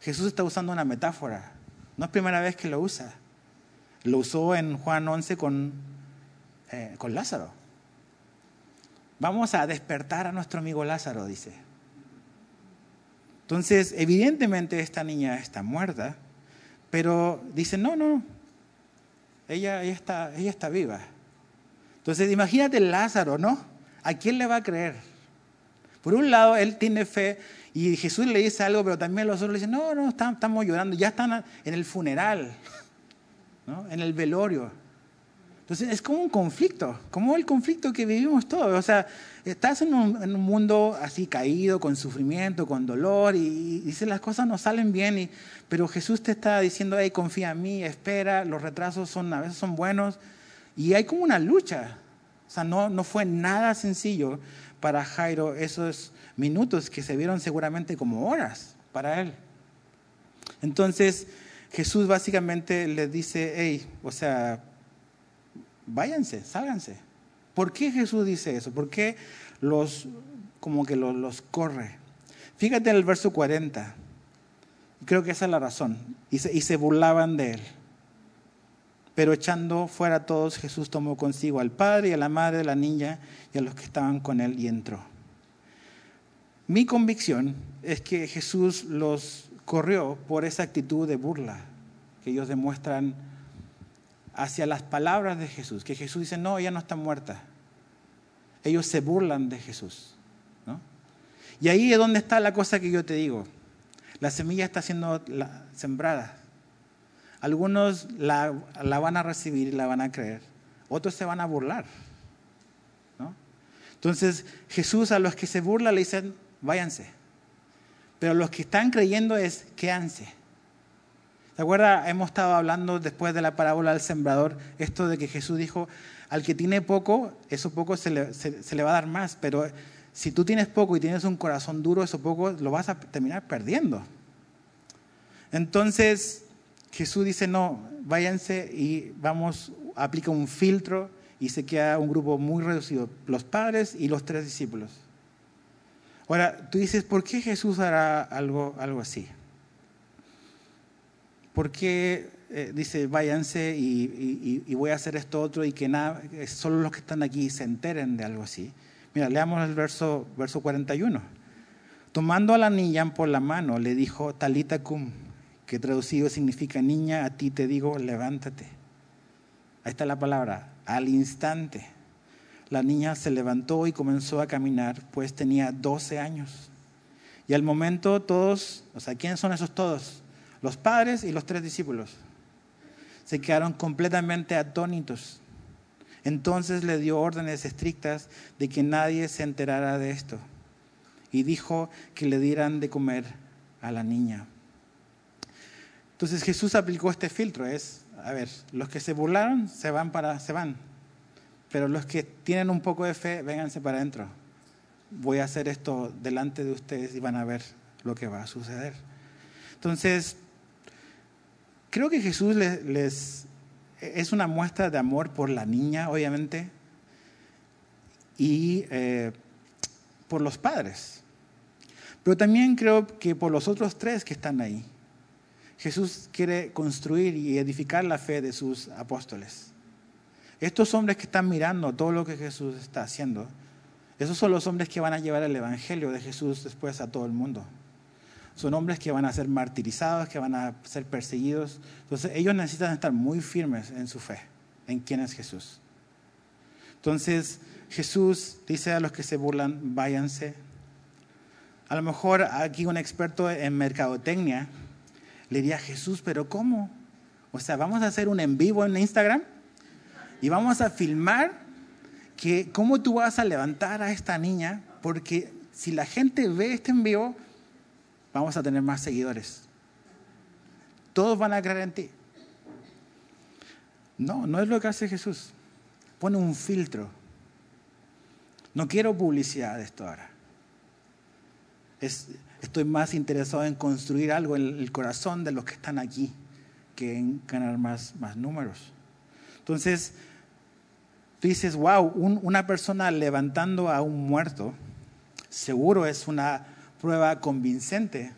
Speaker 1: Jesús está usando una metáfora. No es primera vez que lo usa. Lo usó en Juan 11 con, eh, con Lázaro. Vamos a despertar a nuestro amigo Lázaro, dice. Entonces, evidentemente esta niña está muerta, pero dice, no, no, ella, ella, está, ella está viva. Entonces, imagínate Lázaro, ¿no? ¿A quién le va a creer? Por un lado, él tiene fe y Jesús le dice algo, pero también los otros le dicen, no, no, estamos llorando, ya están en el funeral. ¿No? en el velorio. Entonces es como un conflicto, como el conflicto que vivimos todos. O sea, estás en un, mundo así caído, con sufrimiento, con dolor, y, dices las cosas no salen bien, y, pero Jesús te está diciendo, hey, confía en mí, espera, los retrasos son, a veces son buenos, y hay como una lucha. O sea, no, no fue nada sencillo para Jairo esos minutos que se vieron seguramente como horas para él. Entonces, Jesús básicamente le dice, hey, o sea, váyanse, sálganse. ¿Por qué Jesús dice eso? ¿Por qué los, como que los, corre? Fíjate en el verso 40. Creo que esa es la razón. Y se, y se burlaban de él. Pero echando fuera a todos, Jesús tomó consigo al padre y a la madre de la niña y a los que estaban con él y entró. Mi convicción es que Jesús los corrió por esa actitud de burla que ellos demuestran hacia las palabras de Jesús, que Jesús dice, no, ella no está muerta. Ellos se burlan de Jesús. Y ahí es donde está la cosa que yo te digo. La semilla está siendo sembrada. Algunos la, van a recibir y la van a creer. Otros se van a burlar. Entonces Jesús a los que se burlan le dicen, váyanse. Pero los que están creyendo es, quédanse. ¿Se acuerda? Hemos estado hablando después de la parábola del sembrador, esto de que Jesús dijo, al que tiene poco, eso poco se le, se le va a dar más, pero si tú tienes poco y tienes un corazón duro, eso poco lo vas a terminar perdiendo. Entonces Jesús dice, no, váyanse y vamos, aplica un filtro y se queda un grupo muy reducido, los padres y los tres discípulos. Ahora, tú dices, ¿por qué Jesús hará algo, algo así? ¿Por qué eh, dice, váyanse y, voy a hacer esto otro y que nada, solo los que están aquí se enteren de algo así? Mira, leamos el verso, verso 41. Tomando a la niña por la mano, le dijo, Talita cum, que traducido significa, niña, a ti te digo, levántate. Ahí está la palabra, al instante. La niña se levantó y comenzó a caminar, pues tenía 12 años. Y al momento todos, o sea, ¿quiénes son esos todos? Los padres y los tres discípulos se quedaron completamente atónitos. Entonces le dio órdenes estrictas de que nadie se enterara de esto y dijo que le dieran de comer a la niña. Entonces Jesús aplicó este filtro, es, a ver, los que se burlaron se van para se van. Pero los que tienen un poco de fe, vénganse para adentro. Voy a hacer esto delante de ustedes y van a ver lo que va a suceder. Entonces, creo que Jesús les, es una muestra de amor por la niña, obviamente, y eh, por los padres. Pero también creo que por los otros tres que están ahí. Jesús quiere construir y edificar la fe de sus apóstoles. Estos hombres que están mirando todo lo que Jesús está haciendo, esos son los hombres que van a llevar el Evangelio de Jesús después a todo el mundo son hombres que van a ser martirizados, que van a ser perseguidos. Entonces ellos necesitan estar muy firmes en su fe, en quién es Jesús. Entonces Jesús dice a los que se burlan, váyanse. A lo mejor aquí un experto en mercadotecnia le diría, Jesús, pero ¿cómo? O sea, vamos a hacer un en vivo en Instagram y vamos a filmar que cómo tú vas a levantar a esta niña, porque si la gente ve este en vivo, vamos a tener más seguidores. Todos van a creer en ti. No, no es lo que hace Jesús. Pone un filtro. No quiero publicidad de esto ahora. estoy más interesado en construir algo en el corazón de los que están aquí que en ganar más, más números. Entonces, tú dices, wow, una persona levantando a un muerto, seguro es una prueba convincente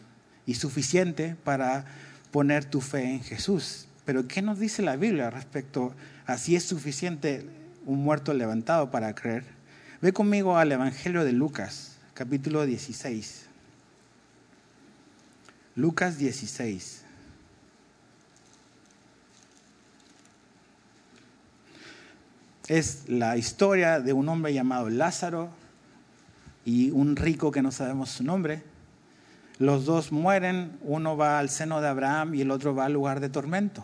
Speaker 1: y suficiente para poner tu fe en Jesús. Pero ¿qué nos dice la Biblia respecto a si es suficiente un muerto levantado para creer? Ve conmigo al Evangelio de Lucas, capítulo 16. Lucas 16. Es la historia de un hombre llamado Lázaro y un rico que no sabemos su nombre. Los dos mueren, uno va al seno de Abraham y el otro va al lugar de tormento.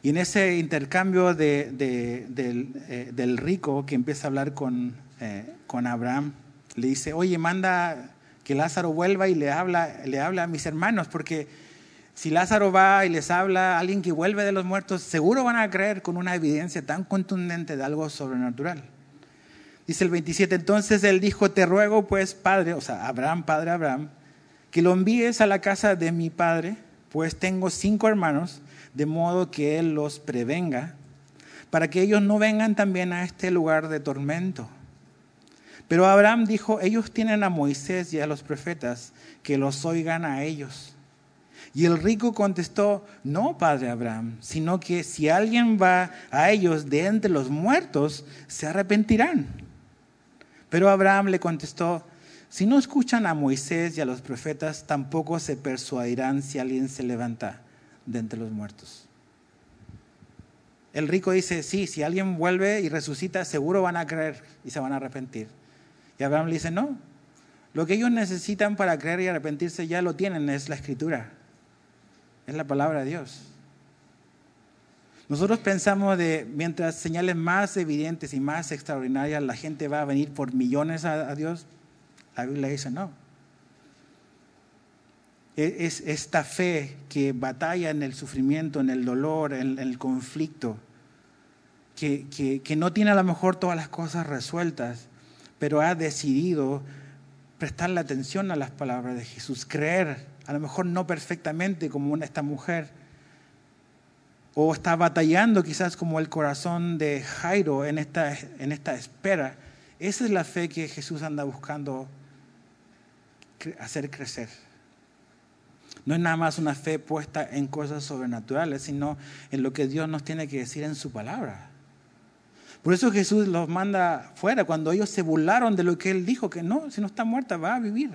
Speaker 1: Y en ese intercambio de, del, eh, del, rico que empieza a hablar con, eh, con Abraham, le dice, oye, manda que Lázaro vuelva y le habla, le habla a mis hermanos, porque si Lázaro va y les habla a alguien que vuelve de los muertos, seguro van a creer con una evidencia tan contundente de algo sobrenatural. Dice el 27, entonces él dijo, te ruego pues, padre, o sea, Abraham, padre Abraham, que lo envíes a la casa de mi padre, pues tengo cinco hermanos, de modo que él los prevenga, para que ellos no vengan también a este lugar de tormento. Pero Abraham dijo, ellos tienen a Moisés y a los profetas, que los oigan a ellos. Y el rico contestó, no, padre Abraham, sino que si alguien va a ellos de entre los muertos, se arrepentirán. Pero Abraham le contestó, si no escuchan a Moisés y a los profetas, tampoco se persuadirán si alguien se levanta de entre los muertos. El rico dice, sí, si alguien vuelve y resucita, seguro van a creer y se van a arrepentir. Y Abraham le dice, no, lo que ellos necesitan para creer y arrepentirse ya lo tienen, es la escritura, es la palabra de Dios. Nosotros pensamos de mientras señales más evidentes y más extraordinarias la gente va a venir por millones a, Dios, la Biblia dice no. E, es esta fe que batalla en el sufrimiento, en el dolor, en, el conflicto, que, que no tiene a lo mejor todas las cosas resueltas, pero ha decidido prestarle atención a las palabras de Jesús, creer, a lo mejor no perfectamente como esta mujer, o está batallando quizás como el corazón de Jairo en esta, en esta espera. Esa es la fe que Jesús anda buscando hacer crecer. No es nada más una fe puesta en cosas sobrenaturales, sino en lo que Dios nos tiene que decir en su palabra. Por eso Jesús los manda fuera cuando ellos se burlaron de lo que Él dijo, que no, si no está muerta, va a vivir.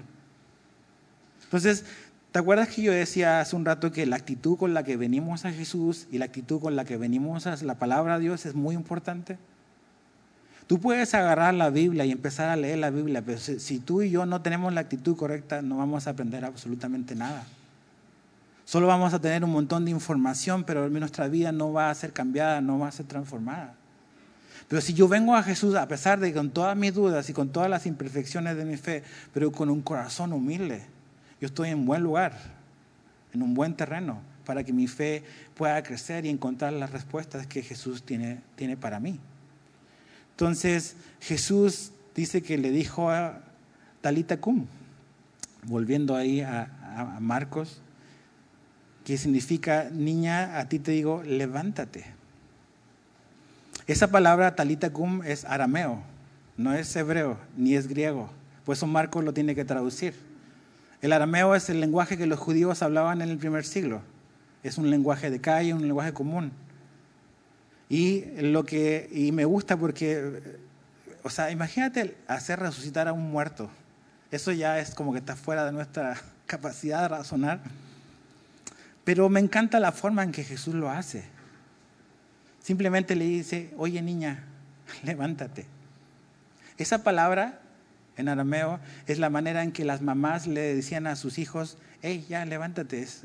Speaker 1: Entonces, ¿Te acuerdas que yo decía hace un rato que la actitud con la que venimos a Jesús y la actitud con la que venimos a la palabra de Dios es muy importante? Tú puedes agarrar la Biblia y empezar a leer la Biblia, pero si, tú y yo no tenemos la actitud correcta, no vamos a aprender absolutamente nada. Solo vamos a tener un montón de información, pero nuestra vida no va a ser cambiada, no va a ser transformada. Pero si yo vengo a Jesús, a pesar de con todas mis dudas y con todas las imperfecciones de mi fe, pero con un corazón humilde, yo estoy en buen lugar, en un buen terreno, para que mi fe pueda crecer y encontrar las respuestas que Jesús tiene, tiene para mí. Entonces Jesús dice que le dijo a Talita Cum, volviendo ahí a, Marcos, que significa, niña, a ti te digo, levántate. Esa palabra talita cum es arameo, no es hebreo ni es griego, pues eso Marcos lo tiene que traducir. El arameo es el lenguaje que los judíos hablaban en el primer siglo. Es un lenguaje de calle, un lenguaje común. Y, lo que, y me gusta porque, o sea, imagínate hacer resucitar a un muerto. Eso ya es como que está fuera de nuestra capacidad de razonar. Pero me encanta la forma en que Jesús lo hace. Simplemente le dice, oye niña, levántate. Esa palabra en arameo es la manera en que las mamás le decían a sus hijos, hey, ya levántate, es,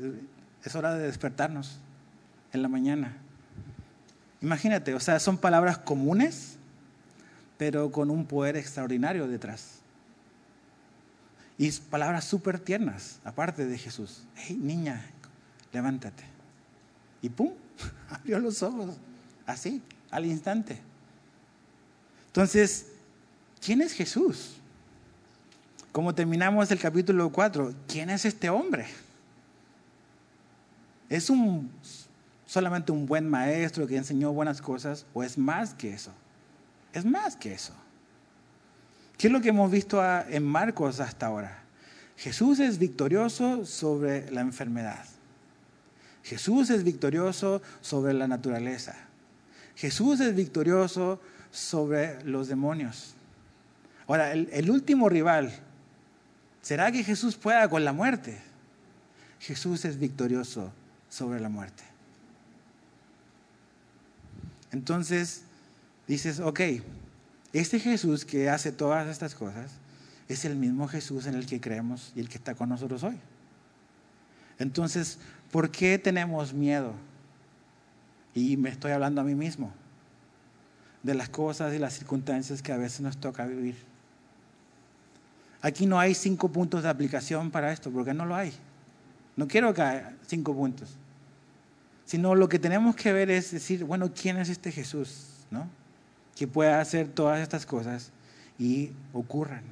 Speaker 1: hora de despertarnos en la mañana. Imagínate, o sea, son palabras comunes, pero con un poder extraordinario detrás. Y palabras súper tiernas, aparte de Jesús. Hey, niña, levántate. Y pum, abrió los ojos, así, al instante. Entonces, ¿quién es Jesús? Como terminamos el capítulo 4, ¿quién es este hombre? ¿Es un, solamente un buen maestro que enseñó buenas cosas o es más que eso? Es más que eso. ¿Qué es lo que hemos visto en Marcos hasta ahora? Jesús es victorioso sobre la enfermedad. Jesús es victorioso sobre la naturaleza. Jesús es victorioso sobre los demonios. Ahora, el último rival ¿Será que Jesús pueda con la muerte? Jesús es victorioso sobre la muerte. Entonces dices, ok, este Jesús que hace todas estas cosas es el mismo Jesús en el que creemos y el que está con nosotros hoy. Entonces, ¿por qué tenemos miedo? Y me estoy hablando a mí mismo de las cosas y las circunstancias que a veces nos toca vivir. Aquí no hay cinco puntos de aplicación para esto, porque no lo hay. No quiero que haya cinco puntos. Sino lo que tenemos que ver es decir, bueno, ¿quién es este Jesús? ¿No? Que pueda hacer todas estas cosas y ocurran.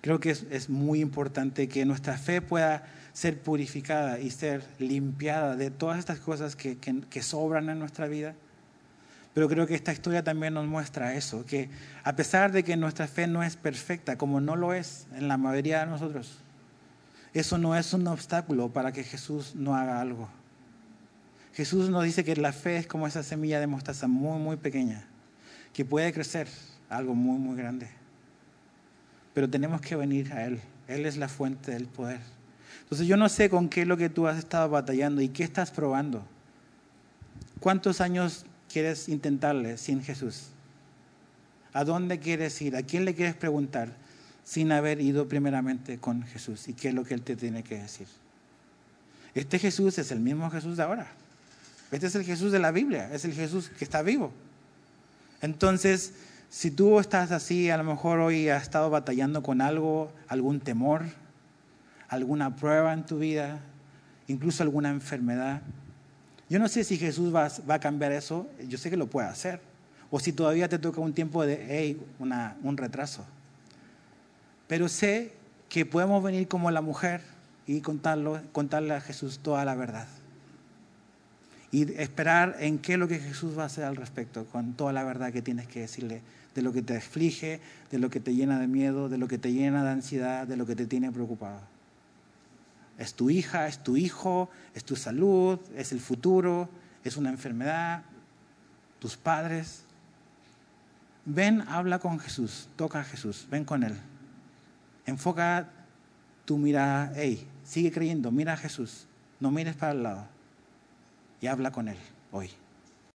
Speaker 1: Creo que es, muy importante que nuestra fe pueda ser purificada y ser limpiada de todas estas cosas que, que sobran en nuestra vida. Pero creo que esta historia también nos muestra eso, que a pesar de que nuestra fe no es perfecta, como no lo es en la mayoría de nosotros, eso no es un obstáculo para que Jesús no haga algo. Jesús nos dice que la fe es como esa semilla de mostaza muy, muy pequeña, que puede crecer algo muy, muy grande. Pero tenemos que venir a Él. Él es la fuente del poder. Entonces yo no sé con qué es lo que tú has estado batallando y qué estás probando. ¿Cuántos años quieres intentarle sin Jesús? ¿A dónde quieres ir? ¿A quién le quieres preguntar sin haber ido primeramente con Jesús? ¿Y qué es lo que Él te tiene que decir? Este Jesús es el mismo Jesús de ahora. Este es el Jesús de la Biblia, es el Jesús que está vivo. Entonces, si tú estás así, a lo mejor hoy has estado batallando con algo, algún temor, alguna prueba en tu vida, incluso alguna enfermedad. Yo no sé si Jesús va, a cambiar eso, yo sé que lo puede hacer. O si todavía te toca un tiempo de, hey, un retraso. Pero sé que podemos venir como la mujer y contarlo, contarle a Jesús toda la verdad y esperar en qué es lo que Jesús va a hacer al respecto, con toda la verdad que tienes que decirle de lo que te aflige, de lo que te llena de miedo, de lo que te llena de ansiedad, de lo que te tiene preocupado. Es tu hija, es tu hijo, es tu salud, es el futuro, es una enfermedad, tus padres. Ven, habla con Jesús, toca a Jesús, ven con Él. Enfoca tu mirada, hey, sigue creyendo, mira a Jesús, no mires para el lado y habla con Él hoy.